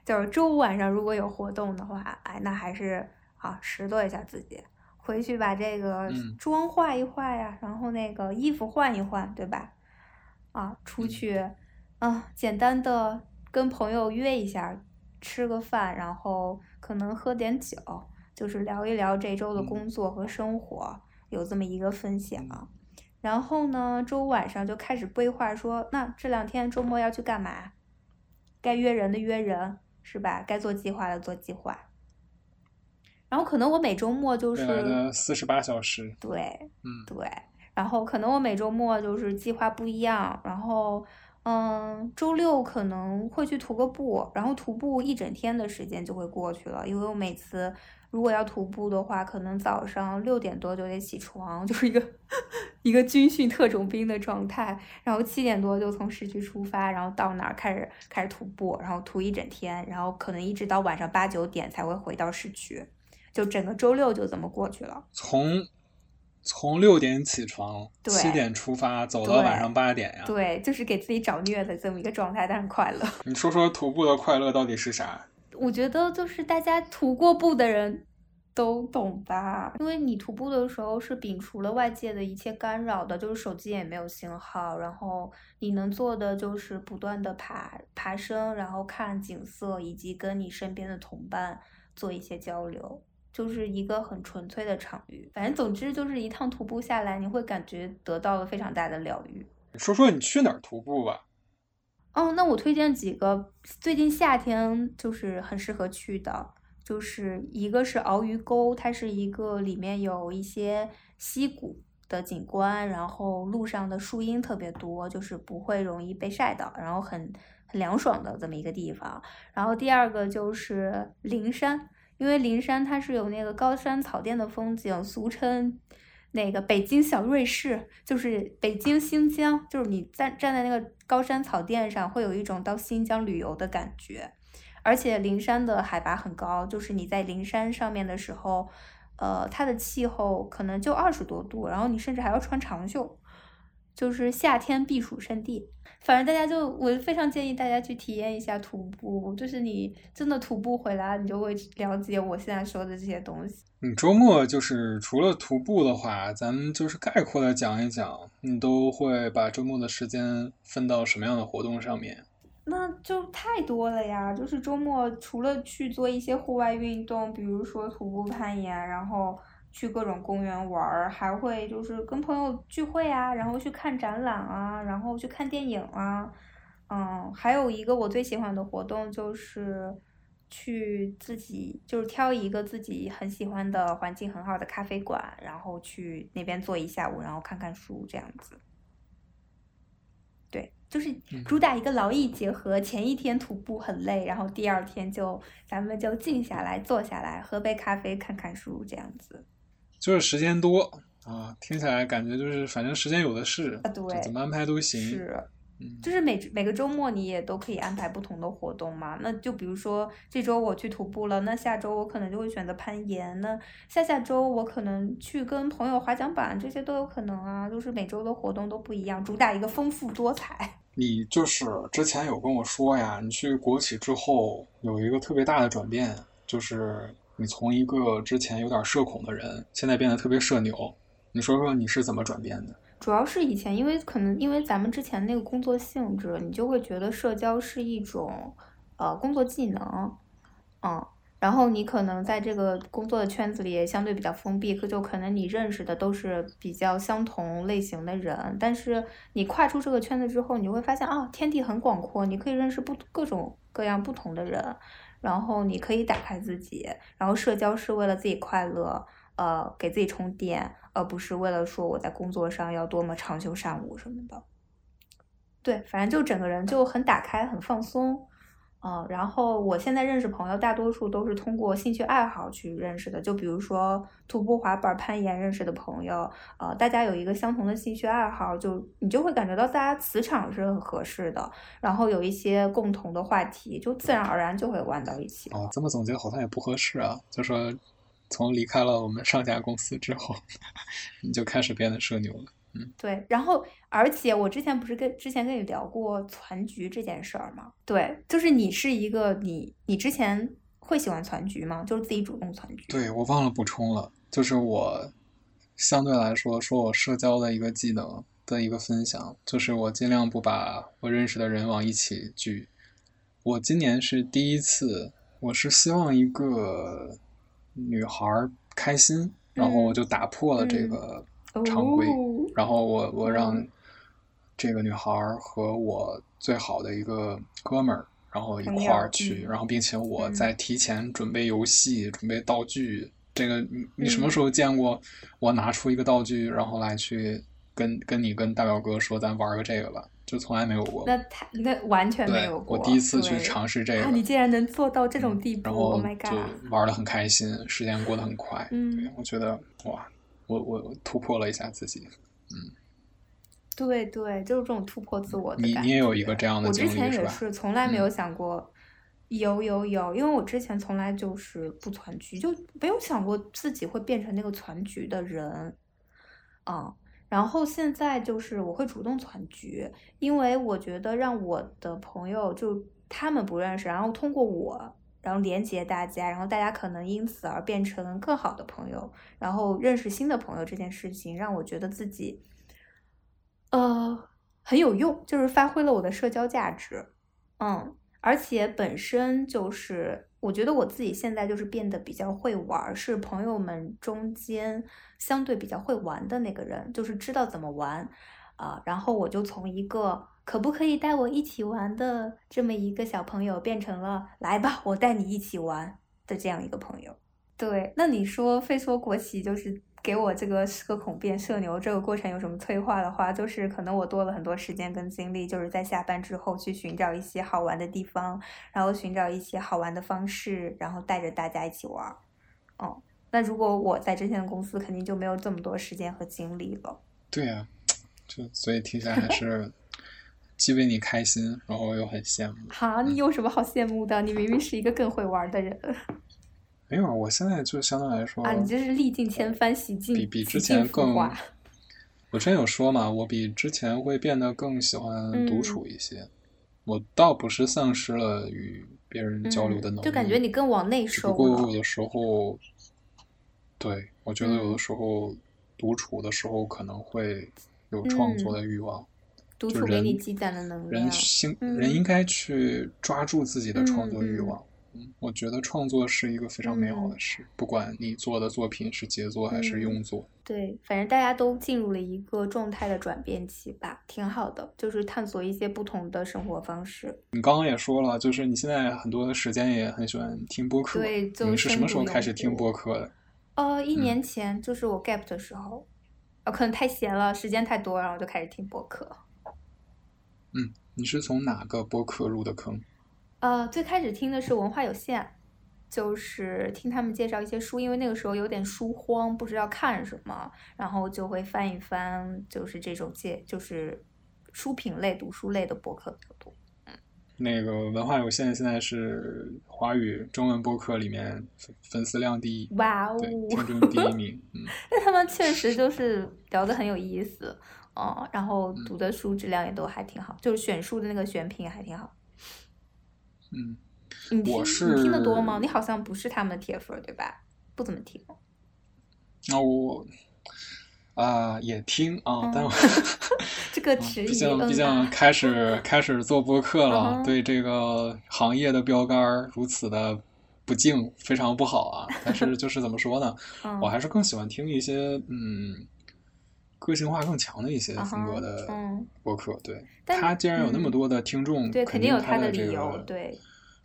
就是周五晚上如果有活动的话，哎，那还是啊拾掇一下自己。回去把这个妆化一化呀，然后那个衣服换一换，对吧？啊，出去，啊，简单的跟朋友约一下，吃个饭，然后可能喝点酒，就是聊一聊这周的工作和生活，有这么一个分享。然后呢，周五晚上就开始规划，说那这两天周末要去干嘛？该约人的约人，是吧？该做计划的做计划。然后可能我每周末就是四十八小时，对，嗯，对。然后可能我每周末就是计划不一样。然后，嗯，周六可能会去徒个步，然后徒步一整天的时间就会过去了。因为我每次如果要徒步的话，可能早上六点多就得起床，就是一个 一个军训特种兵的状态。然后七点多就从市区出发，然后到哪儿开始开始徒步，然后徒一整天，然后可能一直到晚上八九点才会回到市区。就整个周六就这么过去了。从从六点起床，七点出发，走到晚上八点呀。对，就是给自己找虐的这么一个状态，但是快乐。你说说徒步的快乐到底是啥？我觉得就是大家徒过步的人都懂吧，因为你徒步的时候是摒除了外界的一切干扰的，就是手机也没有信号，然后你能做的就是不断的爬爬升，然后看景色，以及跟你身边的同伴做一些交流。就是一个很纯粹的场域，反正总之就是一趟徒步下来，你会感觉得到了非常大的疗愈。说说你去哪儿徒步吧。哦，那我推荐几个最近夏天就是很适合去的，就是一个是鳌鱼沟，它是一个里面有一些溪谷的景观，然后路上的树荫特别多，就是不会容易被晒到，然后很很凉爽的这么一个地方。然后第二个就是灵山。因为灵山它是有那个高山草甸的风景，俗称那个北京小瑞士，就是北京新疆，就是你站站在那个高山草甸上，会有一种到新疆旅游的感觉。而且灵山的海拔很高，就是你在灵山上面的时候，呃，它的气候可能就二十多度，然后你甚至还要穿长袖。就是夏天避暑胜地，反正大家就我非常建议大家去体验一下徒步，就是你真的徒步回来，你就会了解我现在说的这些东西。你周末就是除了徒步的话，咱们就是概括的讲一讲，你都会把周末的时间分到什么样的活动上面？那就太多了呀，就是周末除了去做一些户外运动，比如说徒步、攀岩，然后去各种公园玩儿，还会就是跟朋友聚会啊，然后去看展览啊，然后去看电影啊，嗯，还有一个我最喜欢的活动就是去自己就是挑一个自己很喜欢的环境很好的咖啡馆，然后去那边坐一下午，然后看看书这样子。对，就是主打一个劳逸结合。前一天徒步很累，然后第二天就咱们就静下来，坐下来喝杯咖啡，看看书，这样子。就是时间多啊，听起来感觉就是反正时间有的是，啊对，怎么安排都行。是。就是每每个周末你也都可以安排不同的活动嘛，那就比如说这周我去徒步了，那下周我可能就会选择攀岩，那下下周我可能去跟朋友滑桨板，这些都有可能啊，就是每周的活动都不一样，主打一个丰富多彩。你就是之前有跟我说呀，你去国企之后有一个特别大的转变，就是你从一个之前有点社恐的人，现在变得特别社牛，你说说你是怎么转变的？主要是以前，因为可能因为咱们之前那个工作性质，你就会觉得社交是一种，呃，工作技能，嗯，然后你可能在这个工作的圈子里相对比较封闭，可就可能你认识的都是比较相同类型的人，但是你跨出这个圈子之后，你就会发现啊，天地很广阔，你可以认识不各种各样不同的人，然后你可以打开自己，然后社交是为了自己快乐。呃，给自己充电，而不是为了说我在工作上要多么长袖善舞什么的。对，反正就整个人就很打开，很放松。嗯，然后我现在认识朋友，大多数都是通过兴趣爱好去认识的。就比如说徒步、滑板、攀岩认识的朋友，呃，大家有一个相同的兴趣爱好，就你就会感觉到大家磁场是很合适的，然后有一些共同的话题，就自然而然就会玩到一起。哦，这么总结好像也不合适啊，就说。从离开了我们上家公司之后，你就开始变得社牛了。嗯，对。然后，而且我之前不是跟之前跟你聊过攒局这件事儿吗？对，就是你是一个你你之前会喜欢攒局吗？就是自己主动攒局。对，我忘了补充了，就是我相对来说说我社交的一个技能的一个分享，就是我尽量不把我认识的人往一起聚。我今年是第一次，我是希望一个。女孩开心，然后我就打破了这个常规，然后我我让这个女孩和我最好的一个哥们儿，然后一块儿去，然后并且我在提前准备游戏、准备道具。这个你你什么时候见过我拿出一个道具，然后来去跟跟你跟大表哥说咱玩个这个吧？就从来没有过，那太那完全没有过。我第一次去尝试这个，你竟然能做到这种地步，然后就玩的很开心，时间过得很快。嗯，我觉得哇，我我突破了一下自己。嗯，对对，就是这种突破自我的你你也有一个这样的？我之前也是从来没有想过，有有有，因为我之前从来就是不攒局，就没有想过自己会变成那个攒局的人。啊。然后现在就是我会主动攒局，因为我觉得让我的朋友就他们不认识，然后通过我，然后连接大家，然后大家可能因此而变成更好的朋友，然后认识新的朋友这件事情，让我觉得自己，呃，很有用，就是发挥了我的社交价值，嗯，而且本身就是。我觉得我自己现在就是变得比较会玩，是朋友们中间相对比较会玩的那个人，就是知道怎么玩，啊，然后我就从一个可不可以带我一起玩的这么一个小朋友，变成了来吧，我带你一起玩的这样一个朋友。对，那你说非说国企就是？给我这个社恐变社牛这个过程有什么催化的话，就是可能我多了很多时间跟精力，就是在下班之后去寻找一些好玩的地方，然后寻找一些好玩的方式，然后带着大家一起玩。哦，那如果我在之前的公司，肯定就没有这么多时间和精力了。对呀，就所以听起来还是既为你开心，然后又很羡慕。哈，你有什么好羡慕的？你明明是一个更会玩的人。没有，我现在就相对来说啊，你这是历尽千帆，洗尽比比之前更。我之前有说嘛，我比之前会变得更喜欢独处一些。我倒不是丧失了与别人交流的能力，就感觉你更往内收不过有的时候，对我觉得有的时候独处的时候可能会有创作的欲望。督促给你积攒的能量。人心人应该去抓住自己的创作欲望。嗯，我觉得创作是一个非常美好的事，不管你做的作品是杰作还是庸作。对，反正大家都进入了一个状态的转变期吧，挺好的，就是探索一些不同的生活方式。你刚刚也说了，就是你现在很多的时间也很喜欢听播客。对，你是什么时候开始听播客的？呃，一年前，就是我 gap 的时候，呃，可能太闲了，时间太多，然后就开始听播客。嗯，你是从哪个播客入的坑？呃，最开始听的是文化有限，就是听他们介绍一些书，因为那个时候有点书荒，不知道看什么，然后就会翻一翻，就是这种介，就是书评类、读书类的博客比较多。嗯，那个文化有限现在是华语中文播客里面粉丝量第一，哇哦，听众 第一名。嗯，那他们确实就是聊的很有意思，哦，然后读的书质量也都还挺好，就是选书的那个选品还挺好。嗯，你听你听得多吗？你好像不是他们的铁粉，对吧？不怎么听。那我啊也听啊，但我 这个迟疑。毕竟毕竟开始开始做播客了，对这个行业的标杆如此的不敬，非常不好啊。但是就是怎么说呢？我还是更喜欢听一些嗯个性化更强的一些风格的播客。对，他既然有那么多的听众，对，肯定有他的理由。对。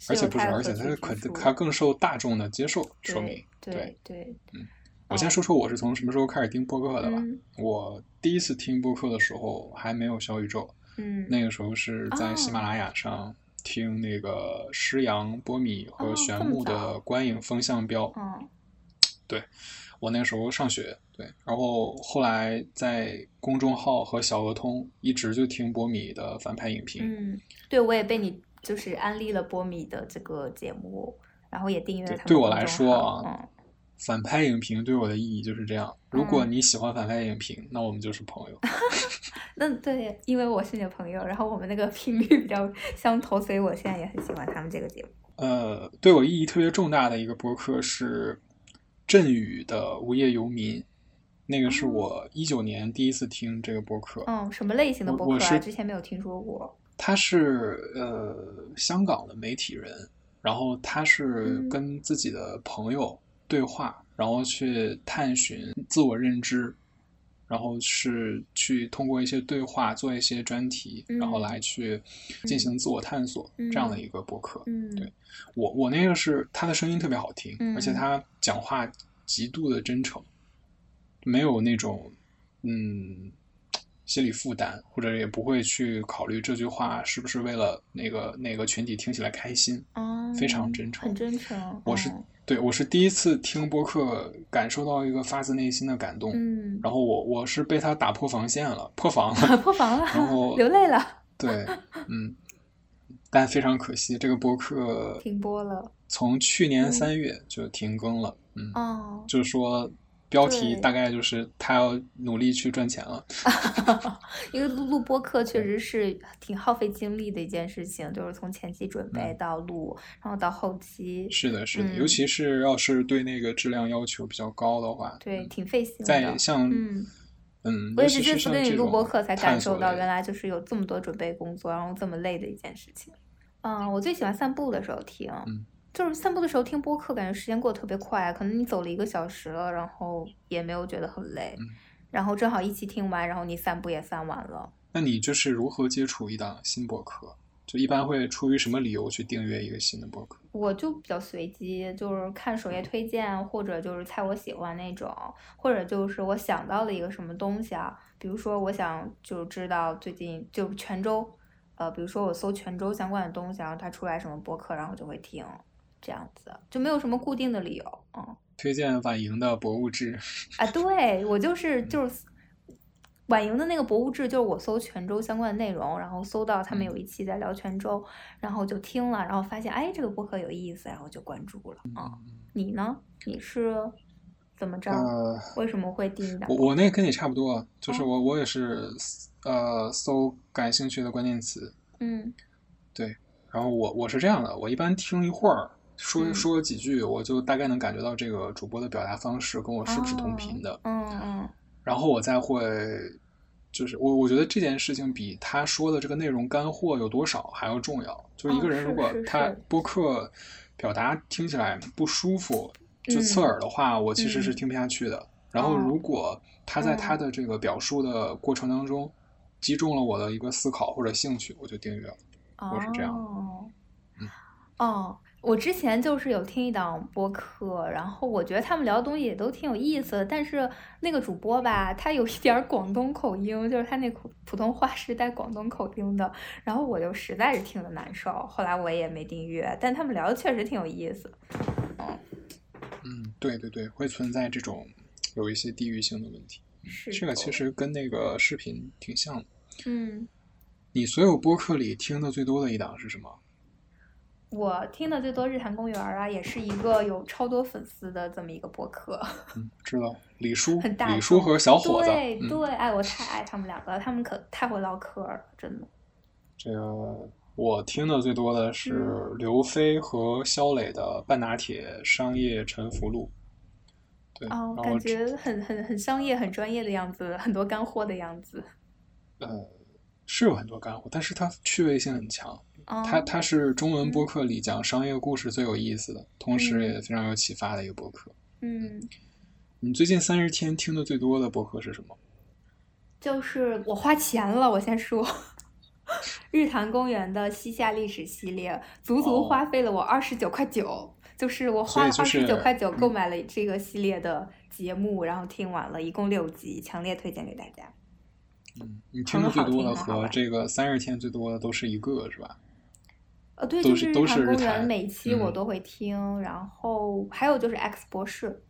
而且不是，而且他是肯他更受大众的接受，说明对对。嗯，我先说说我是从什么时候开始听播客的吧。我第一次听播客的时候还没有小宇宙，嗯，那个时候是在喜马拉雅上听那个施阳、波米和玄木的观影风向标。嗯，对，我那个时候上学，对，然后后来在公众号和小鹅通一直就听波米的反派影评。嗯，对我也被你。就是安利了波米的这个节目，然后也订阅了他们。对我来说啊，反派影评对我的意义就是这样。如果你喜欢反派影评，那我们就是朋友。那对，因为我是你的朋友，然后我们那个频率比较相投，所以我现在也很喜欢他们这个节目。呃，对我意义特别重大的一个播客是振宇的《无业游民》，那个是我一九年第一次听这个播客。嗯，什么类型的播客啊？之前没有听说过。他是呃香港的媒体人，然后他是跟自己的朋友对话，然后去探寻自我认知，然后是去通过一些对话做一些专题，然后来去进行自我探索这样的一个博客。对我我那个是他的声音特别好听，而且他讲话极度的真诚，没有那种嗯。心理负担，或者也不会去考虑这句话是不是为了那个那个群体听起来开心，非常真诚，很真诚。我是对我是第一次听播客，感受到一个发自内心的感动。嗯，然后我我是被他打破防线了，破防了，破防了，然后流泪了。对，嗯，但非常可惜，这个播客停播了，从去年三月就停更了。嗯，哦，就是说。标题大概就是他要努力去赚钱了，因为录录播课确实是挺耗费精力的一件事情，就是从前期准备到录，然后到后期。是的，是的，尤其是要是对那个质量要求比较高的话，对，挺费心的。在像，嗯，我也是这次跟你录播课才感受到，原来就是有这么多准备工作，然后这么累的一件事情。嗯，我最喜欢散步的时候听。嗯。就是散步的时候听播客，感觉时间过得特别快。可能你走了一个小时了，然后也没有觉得很累，然后正好一期听完，然后你散步也散完了。那你就是如何接触一档新播客？就一般会出于什么理由去订阅一个新的播客？我就比较随机，就是看首页推荐，或者就是猜我喜欢那种，或者就是我想到了一个什么东西啊，比如说我想就知道最近就泉州，呃，比如说我搜泉州相关的东西，然后它出来什么播客，然后我就会听。这样子就没有什么固定的理由，嗯。推荐婉莹的《博物志》啊，对我就是就是婉莹的那个《博物志》，就是我搜泉州相关的内容，然后搜到他们有一期在聊泉州，然后就听了，然后发现哎这个播客有意思，然后就关注了啊。你呢？你是怎么着？为什么会订的？我我那跟你差不多，就是我我也是呃搜感兴趣的关键词，嗯，对，然后我我是这样的，我一般听一会儿。说说几句，我就大概能感觉到这个主播的表达方式跟我是不是同频的。嗯嗯。然后我再会就是我我觉得这件事情比他说的这个内容干货有多少还要重要。就是一个人如果他播客表达听起来不舒服，就刺耳的话，我其实是听不下去的。然后如果他在他的这个表述的过程当中击中了我的一个思考或者兴趣，我就订阅了。我是这样。嗯。哦。我之前就是有听一档播客，然后我觉得他们聊的东西也都挺有意思的，但是那个主播吧，他有一点广东口音，就是他那普普通话是带广东口音的，然后我就实在是听得难受，后来我也没订阅。但他们聊的确实挺有意思。嗯，嗯，对对对，会存在这种有一些地域性的问题。是。这个其实跟那个视频挺像的。嗯。你所有播客里听的最多的一档是什么？我听的最多《日坛公园》啊，也是一个有超多粉丝的这么一个播客。嗯，知道李叔，很大。李叔和小伙子，对对，哎，我太爱他们两个，他们可太会唠嗑了，真的。这个我听的最多的是刘飞和肖磊的《半打铁商业沉浮录》。对，哦，感觉很很很商业、很专业的样子，很多干货的样子。呃，是有很多干货，但是它趣味性很强。它它是中文播客里讲商业故事最有意思的，同时也非常有启发的一个播客。嗯，你最近三十天听的最多的播客是什么？就是我花钱了，我先说，日坛公园的西夏历史系列，足足花费了我二十九块九，就是我花二十九块九购买了这个系列的节目，然后听完了一共六集，强烈推荐给大家。嗯，你听的最多的和这个三十天最多的都是一个，是吧？呃，对，就是日坛公园，每期我都会听，然后还有就是 X 博士，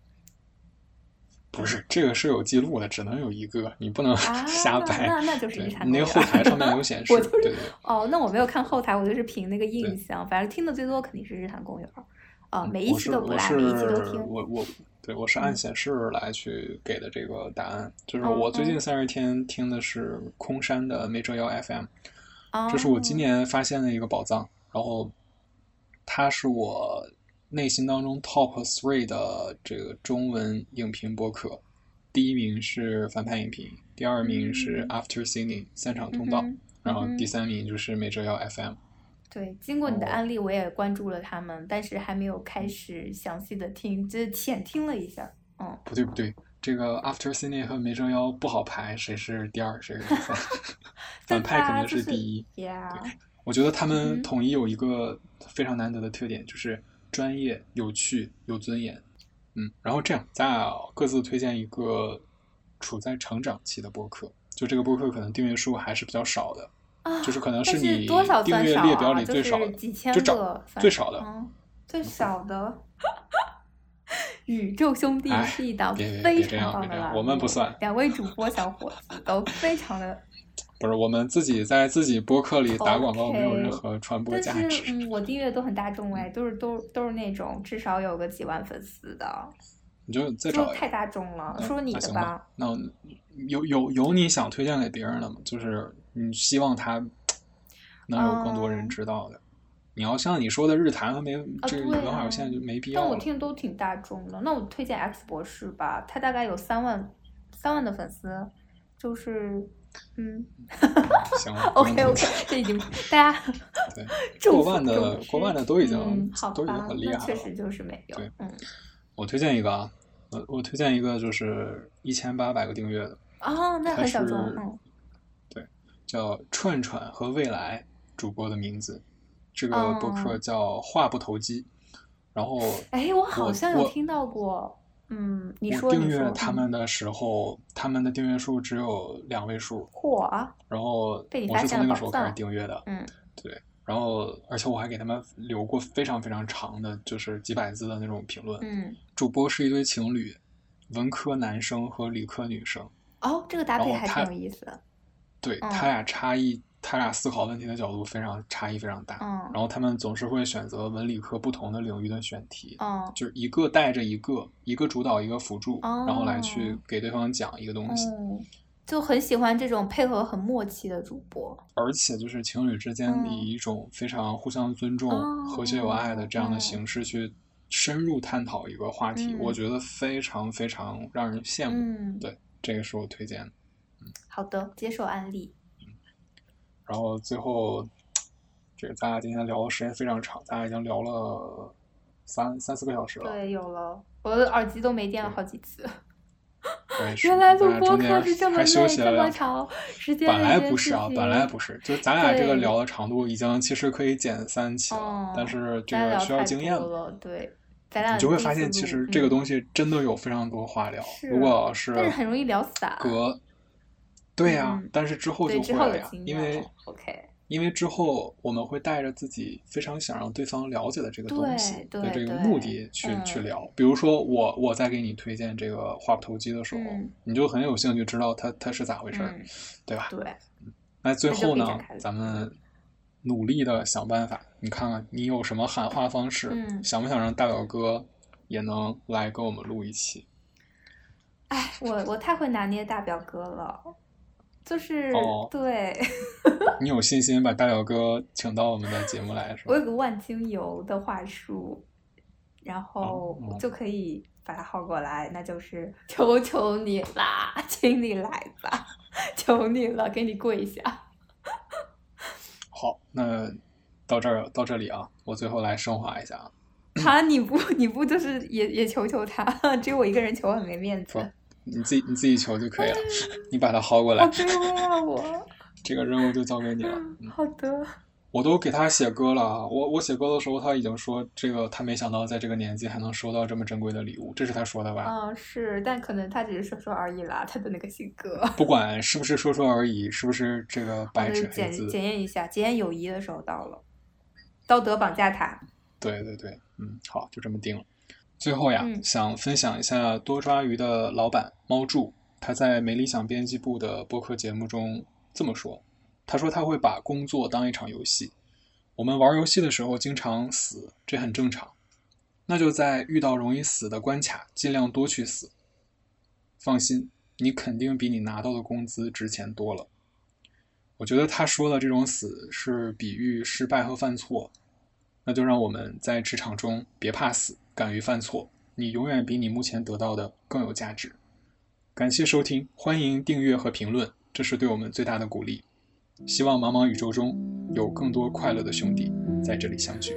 不是这个是有记录的，只能有一个，你不能 瞎掰。那那就是日坛公园。那个后台上面有 显示，对对。哦，那我没有看后台，我就是凭那个印象，反正听的最多肯定是日坛公园。啊，每一期都不赖，每一期都听。我我对我是按显示来去给的这个答案，就是我最近三十天听的是空山的没折腰 FM，这是我今年发现的一个宝藏。然后，它是我内心当中 top three 的这个中文影评播客，第一名是反派影评，第二名是 After Singing 三场通道，然后第三名就是美折腰 FM。对，经过你的安利，我也关注了他们，但是还没有开始详细的听，只浅听了一下。嗯，不对不对，这个 After Singing 和美折腰不好排，谁是第二，谁是第三？反派肯定是第一。Yeah。我觉得他们统一有一个非常难得的特点，就是专业、有趣、有尊严。嗯，然后这样，咱俩各自推荐一个处在成长期的播客，就这个播客可能订阅数还是比较少的，就是可能是你订阅列表里最少的，就找最少的，最少的。宇宙兄弟是一档非常棒的栏我们不算。两位主播小伙子都非常的。不是我们自己在自己播客里打广告，没有任何传播价值。嗯，我订阅都很大众哎，都是都都是那种至少有个几万粉丝的。你就再找太大众了，说你的吧。那有有有你想推荐给别人的吗？就是你希望他能有更多人知道的。你要像你说的日坛和没这个文化有限就没必要。但我听都挺大众的，那我推荐 X 博士吧，他大概有三万三万的粉丝，就是。嗯，行，OK OK，这已经大家对 过万的过万的都已经都已经很厉害了，确实就是没有。对，嗯，我推荐一个啊，我我推荐一个就是一千八百个订阅的哦，那很小众，嗯，对，叫串串和未来主播的名字，这个博客叫话不投机，然后哎，我好像有听到过。嗯，你说订阅他们的时候，他们的订阅数只有两位数。嚯！然后我是从那个时候开始订阅的。嗯，对。然后，而且我还给他们留过非常非常长的，就是几百字的那种评论。嗯。主播是一对情侣，文科男生和理科女生。哦，这个搭配还挺有意思。对他俩差异。他俩思考问题的角度非常差异非常大，嗯，然后他们总是会选择文理科不同的领域的选题，嗯，就是一个带着一个，一个主导一个辅助，然后来去给对方讲一个东西，就很喜欢这种配合很默契的主播，而且就是情侣之间以一种非常互相尊重、和谐有爱的这样的形式去深入探讨一个话题，我觉得非常非常让人羡慕，对，这个是我推荐的。好的，接受案例。然后最后，这个咱俩今天聊的时间非常长，咱俩已经聊了三三四个小时了。对，有了，我的耳机都没电了好几次。原来录播课是这么累，这么长时间。本来不是啊，本来不是，就咱俩这个聊的长度已经其实可以减三期了，但是这个需要经验了。对，咱俩你就会发现，其实这个东西真的有非常多话聊。如果是，但是很容易聊散。隔，对呀，但是之后就会了呀，因为 OK。因为之后我们会带着自己非常想让对方了解的这个东西的这个目的去去聊，比如说我我在给你推荐这个话不投机的时候，你就很有兴趣知道它它是咋回事儿，对吧？对。那最后呢，咱们努力的想办法，你看看你有什么喊话方式，想不想让大表哥也能来跟我们录一期？哎，我我太会拿捏大表哥了。就是对，你有信心把大表哥请到我们的节目来是吧？我有个万金油的话术，然后就可以把他薅过来，那就是求求你啦，请你来吧，求你了，给你跪下。好，那到这儿到这里啊，我最后来升华一下啊。他你不你不就是也也求求他？只有我一个人求很没面子。你自己你自己求就可以了，你把它薅过来。好卑微啊我！这个任务就交给你了。好的。我都给他写歌了，我我写歌的时候他已经说这个他没想到在这个年纪还能收到这么珍贵的礼物，这是他说的吧？嗯，是，但可能他只是说说而已啦，他的那个性格。不管是不是说说而已，是不是这个白纸黑字？检检验一下，检验友谊的时候到了，道德绑架他。对对对，嗯，好，就这么定了。最后呀，想分享一下多抓鱼的老板猫柱，他在没理想编辑部的播客节目中这么说：“他说他会把工作当一场游戏，我们玩游戏的时候经常死，这很正常。那就在遇到容易死的关卡，尽量多去死。放心，你肯定比你拿到的工资值钱多了。”我觉得他说的这种死是比喻失败和犯错，那就让我们在职场中别怕死。敢于犯错，你永远比你目前得到的更有价值。感谢收听，欢迎订阅和评论，这是对我们最大的鼓励。希望茫茫宇宙中有更多快乐的兄弟在这里相聚。